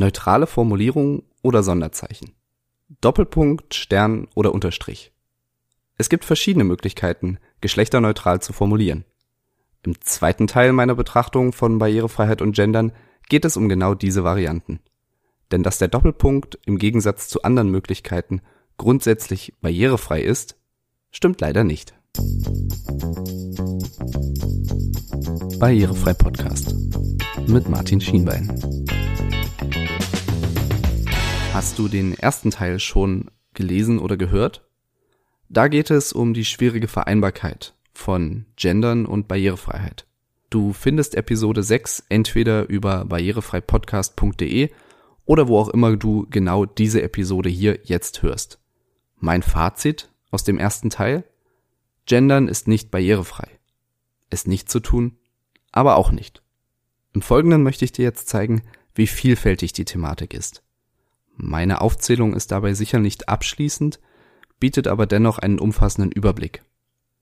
Neutrale Formulierung oder Sonderzeichen. Doppelpunkt, Stern oder Unterstrich. Es gibt verschiedene Möglichkeiten, geschlechterneutral zu formulieren. Im zweiten Teil meiner Betrachtung von Barrierefreiheit und Gendern geht es um genau diese Varianten. Denn dass der Doppelpunkt im Gegensatz zu anderen Möglichkeiten grundsätzlich barrierefrei ist, stimmt leider nicht. Barrierefrei Podcast mit Martin Schienbein. Hast du den ersten Teil schon gelesen oder gehört? Da geht es um die schwierige Vereinbarkeit von Gendern und Barrierefreiheit. Du findest Episode 6 entweder über barrierefreipodcast.de oder wo auch immer du genau diese Episode hier jetzt hörst. Mein Fazit aus dem ersten Teil? Gendern ist nicht barrierefrei. Es nicht zu tun, aber auch nicht. Im Folgenden möchte ich dir jetzt zeigen, wie vielfältig die Thematik ist. Meine Aufzählung ist dabei sicher nicht abschließend, bietet aber dennoch einen umfassenden Überblick.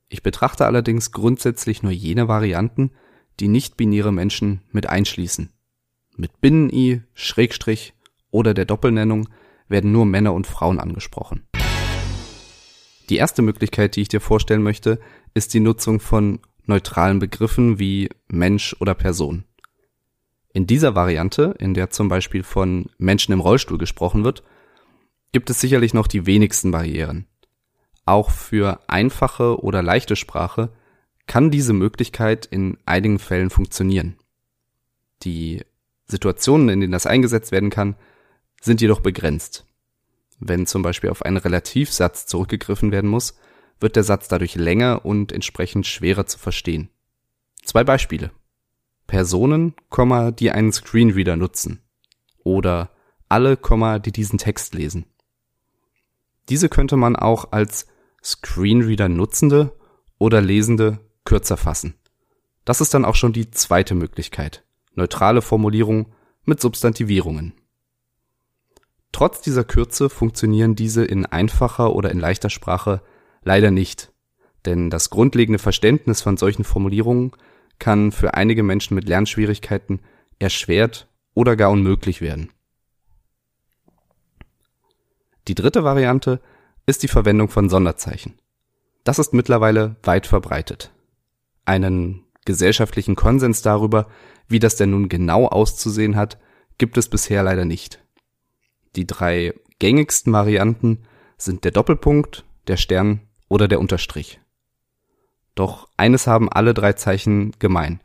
Ich betrachte allerdings grundsätzlich nur jene Varianten, die nicht-binäre Menschen mit einschließen. Mit Binnen-I, Schrägstrich oder der Doppelnennung werden nur Männer und Frauen angesprochen. Die erste Möglichkeit, die ich dir vorstellen möchte, ist die Nutzung von neutralen Begriffen wie Mensch oder Person. In dieser Variante, in der zum Beispiel von Menschen im Rollstuhl gesprochen wird, gibt es sicherlich noch die wenigsten Barrieren. Auch für einfache oder leichte Sprache kann diese Möglichkeit in einigen Fällen funktionieren. Die Situationen, in denen das eingesetzt werden kann, sind jedoch begrenzt. Wenn zum Beispiel auf einen Relativsatz zurückgegriffen werden muss, wird der Satz dadurch länger und entsprechend schwerer zu verstehen. Zwei Beispiele. Personen, die einen Screenreader nutzen. Oder alle, die diesen Text lesen. Diese könnte man auch als Screenreader Nutzende oder Lesende kürzer fassen. Das ist dann auch schon die zweite Möglichkeit. Neutrale Formulierung mit Substantivierungen. Trotz dieser Kürze funktionieren diese in einfacher oder in leichter Sprache leider nicht, denn das grundlegende Verständnis von solchen Formulierungen kann für einige Menschen mit Lernschwierigkeiten erschwert oder gar unmöglich werden. Die dritte Variante ist die Verwendung von Sonderzeichen. Das ist mittlerweile weit verbreitet. Einen gesellschaftlichen Konsens darüber, wie das denn nun genau auszusehen hat, gibt es bisher leider nicht. Die drei gängigsten Varianten sind der Doppelpunkt, der Stern oder der Unterstrich. Doch eines haben alle drei Zeichen gemein.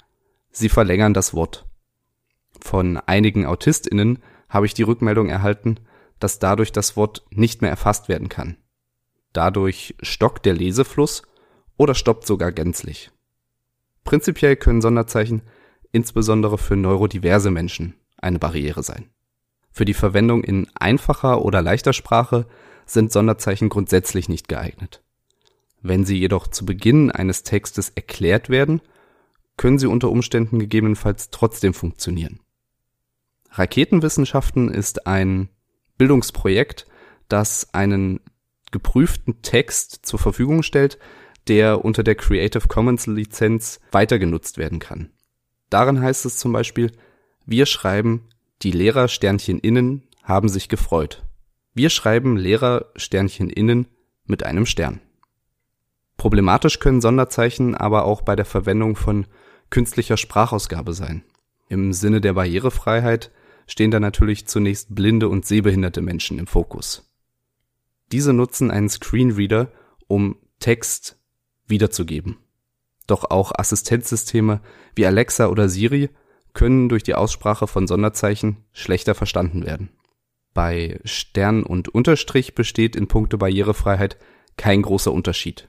Sie verlängern das Wort. Von einigen AutistInnen habe ich die Rückmeldung erhalten, dass dadurch das Wort nicht mehr erfasst werden kann. Dadurch stockt der Lesefluss oder stoppt sogar gänzlich. Prinzipiell können Sonderzeichen insbesondere für neurodiverse Menschen eine Barriere sein. Für die Verwendung in einfacher oder leichter Sprache sind Sonderzeichen grundsätzlich nicht geeignet. Wenn sie jedoch zu Beginn eines Textes erklärt werden, können sie unter Umständen gegebenenfalls trotzdem funktionieren. Raketenwissenschaften ist ein Bildungsprojekt, das einen geprüften Text zur Verfügung stellt, der unter der Creative Commons Lizenz weiter genutzt werden kann. Darin heißt es zum Beispiel, wir schreiben die Lehrer Sternchen innen haben sich gefreut. Wir schreiben Lehrer Sternchen innen mit einem Stern. Problematisch können Sonderzeichen aber auch bei der Verwendung von künstlicher Sprachausgabe sein. Im Sinne der Barrierefreiheit stehen da natürlich zunächst blinde und sehbehinderte Menschen im Fokus. Diese nutzen einen Screenreader, um Text wiederzugeben. Doch auch Assistenzsysteme wie Alexa oder Siri können durch die Aussprache von Sonderzeichen schlechter verstanden werden. Bei Stern und Unterstrich besteht in puncto Barrierefreiheit kein großer Unterschied.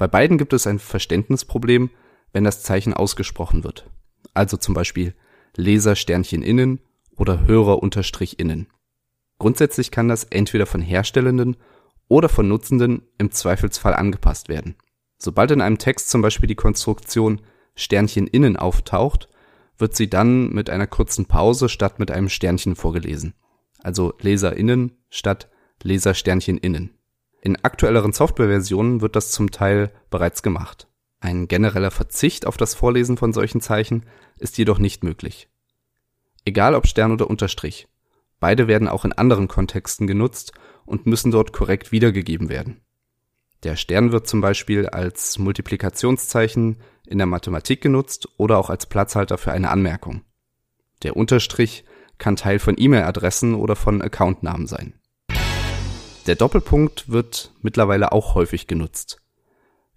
Bei beiden gibt es ein Verständnisproblem, wenn das Zeichen ausgesprochen wird. Also zum Beispiel Leser Sternchen innen oder Hörer Unterstrich innen. Grundsätzlich kann das entweder von Herstellenden oder von Nutzenden im Zweifelsfall angepasst werden. Sobald in einem Text zum Beispiel die Konstruktion Sternchen innen auftaucht, wird sie dann mit einer kurzen Pause statt mit einem Sternchen vorgelesen. Also LeserInnen statt Lesersternchen innen. In aktuelleren Softwareversionen wird das zum Teil bereits gemacht. Ein genereller Verzicht auf das Vorlesen von solchen Zeichen ist jedoch nicht möglich. Egal ob Stern oder Unterstrich, Beide werden auch in anderen Kontexten genutzt und müssen dort korrekt wiedergegeben werden. Der Stern wird zum Beispiel als Multiplikationszeichen in der Mathematik genutzt oder auch als Platzhalter für eine Anmerkung. Der Unterstrich kann Teil von E-Mail-Adressen oder von Accountnamen sein. Der Doppelpunkt wird mittlerweile auch häufig genutzt.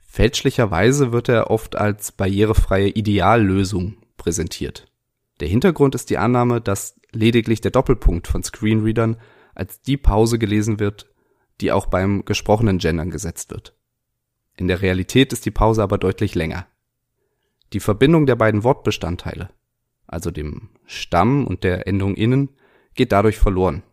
Fälschlicherweise wird er oft als barrierefreie Ideallösung präsentiert. Der Hintergrund ist die Annahme, dass lediglich der Doppelpunkt von Screenreadern als die Pause gelesen wird, die auch beim gesprochenen Gendern gesetzt wird. In der Realität ist die Pause aber deutlich länger. Die Verbindung der beiden Wortbestandteile, also dem Stamm und der Endung innen, geht dadurch verloren.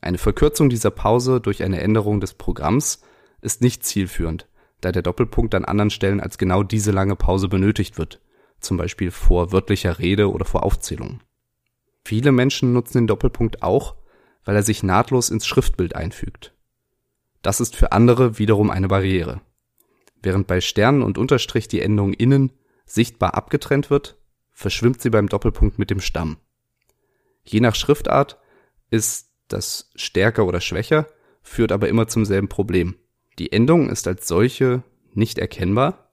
Eine Verkürzung dieser Pause durch eine Änderung des Programms ist nicht zielführend, da der Doppelpunkt an anderen Stellen als genau diese lange Pause benötigt wird, zum Beispiel vor wörtlicher Rede oder vor Aufzählungen. Viele Menschen nutzen den Doppelpunkt auch, weil er sich nahtlos ins Schriftbild einfügt. Das ist für andere wiederum eine Barriere. Während bei Sternen und Unterstrich die Endung innen sichtbar abgetrennt wird, verschwimmt sie beim Doppelpunkt mit dem Stamm. Je nach Schriftart ist das stärker oder schwächer, führt aber immer zum selben Problem. Die Endung ist als solche nicht erkennbar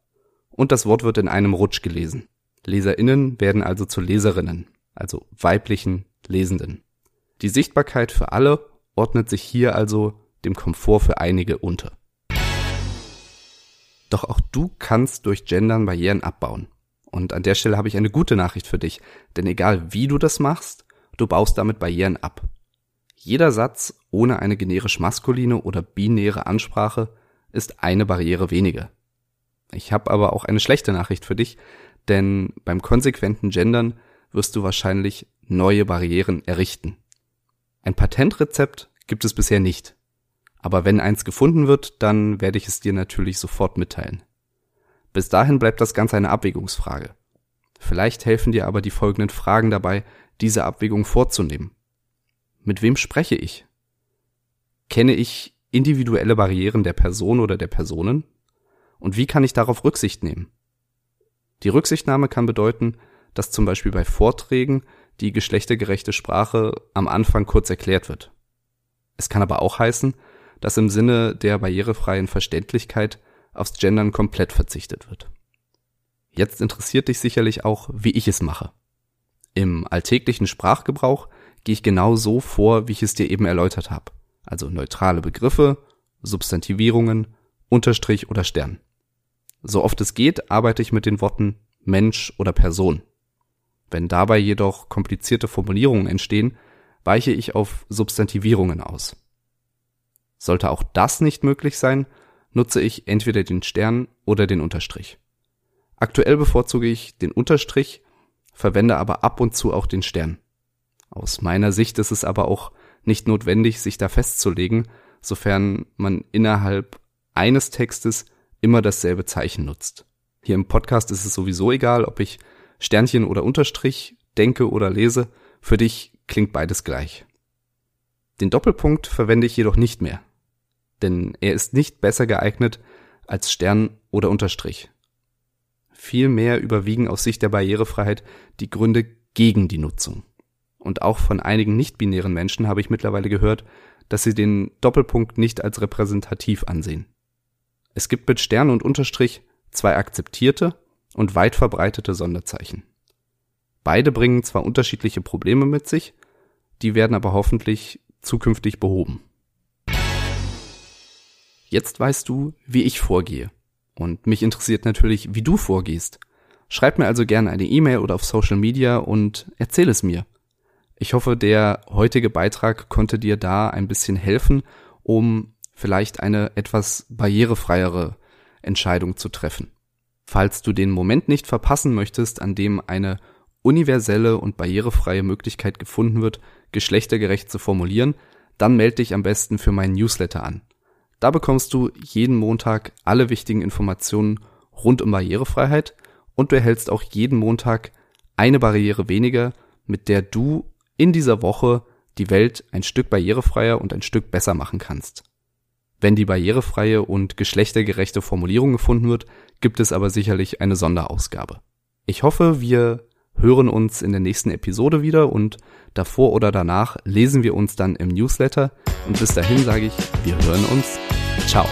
und das Wort wird in einem Rutsch gelesen. LeserInnen werden also zu Leserinnen, also weiblichen Lesenden. Die Sichtbarkeit für alle ordnet sich hier also dem Komfort für einige unter. Doch auch du kannst durch Gendern Barrieren abbauen. Und an der Stelle habe ich eine gute Nachricht für dich, denn egal wie du das machst, du baust damit Barrieren ab. Jeder Satz ohne eine generisch maskuline oder binäre Ansprache ist eine Barriere weniger. Ich habe aber auch eine schlechte Nachricht für dich, denn beim konsequenten Gendern wirst du wahrscheinlich neue Barrieren errichten. Ein Patentrezept gibt es bisher nicht. Aber wenn eins gefunden wird, dann werde ich es dir natürlich sofort mitteilen. Bis dahin bleibt das Ganze eine Abwägungsfrage. Vielleicht helfen dir aber die folgenden Fragen dabei, diese Abwägung vorzunehmen. Mit wem spreche ich? Kenne ich individuelle Barrieren der Person oder der Personen? Und wie kann ich darauf Rücksicht nehmen? Die Rücksichtnahme kann bedeuten, dass zum Beispiel bei Vorträgen die geschlechtergerechte Sprache am Anfang kurz erklärt wird. Es kann aber auch heißen, dass im Sinne der barrierefreien Verständlichkeit aufs Gendern komplett verzichtet wird. Jetzt interessiert dich sicherlich auch, wie ich es mache. Im alltäglichen Sprachgebrauch gehe ich genau so vor, wie ich es dir eben erläutert habe. Also neutrale Begriffe, Substantivierungen, Unterstrich oder Stern. So oft es geht, arbeite ich mit den Worten Mensch oder Person. Wenn dabei jedoch komplizierte Formulierungen entstehen, weiche ich auf Substantivierungen aus. Sollte auch das nicht möglich sein, nutze ich entweder den Stern oder den Unterstrich. Aktuell bevorzuge ich den Unterstrich, verwende aber ab und zu auch den Stern. Aus meiner Sicht ist es aber auch nicht notwendig, sich da festzulegen, sofern man innerhalb eines Textes immer dasselbe Zeichen nutzt. Hier im Podcast ist es sowieso egal, ob ich Sternchen oder Unterstrich denke oder lese. Für dich klingt beides gleich. Den Doppelpunkt verwende ich jedoch nicht mehr, denn er ist nicht besser geeignet als Stern oder Unterstrich. Vielmehr überwiegen aus Sicht der Barrierefreiheit die Gründe gegen die Nutzung. Und auch von einigen nicht-binären Menschen habe ich mittlerweile gehört, dass sie den Doppelpunkt nicht als repräsentativ ansehen. Es gibt mit Stern und Unterstrich zwei akzeptierte und weit verbreitete Sonderzeichen. Beide bringen zwar unterschiedliche Probleme mit sich, die werden aber hoffentlich zukünftig behoben. Jetzt weißt du, wie ich vorgehe. Und mich interessiert natürlich, wie du vorgehst. Schreib mir also gerne eine E-Mail oder auf Social Media und erzähl es mir. Ich hoffe, der heutige Beitrag konnte dir da ein bisschen helfen, um vielleicht eine etwas barrierefreiere Entscheidung zu treffen. Falls du den Moment nicht verpassen möchtest, an dem eine universelle und barrierefreie Möglichkeit gefunden wird, geschlechtergerecht zu formulieren, dann melde dich am besten für meinen Newsletter an. Da bekommst du jeden Montag alle wichtigen Informationen rund um Barrierefreiheit und du erhältst auch jeden Montag eine Barriere weniger, mit der du in dieser Woche die Welt ein Stück barrierefreier und ein Stück besser machen kannst. Wenn die barrierefreie und geschlechtergerechte Formulierung gefunden wird, gibt es aber sicherlich eine Sonderausgabe. Ich hoffe, wir hören uns in der nächsten Episode wieder und davor oder danach lesen wir uns dann im Newsletter. Und bis dahin sage ich, wir hören uns. Ciao.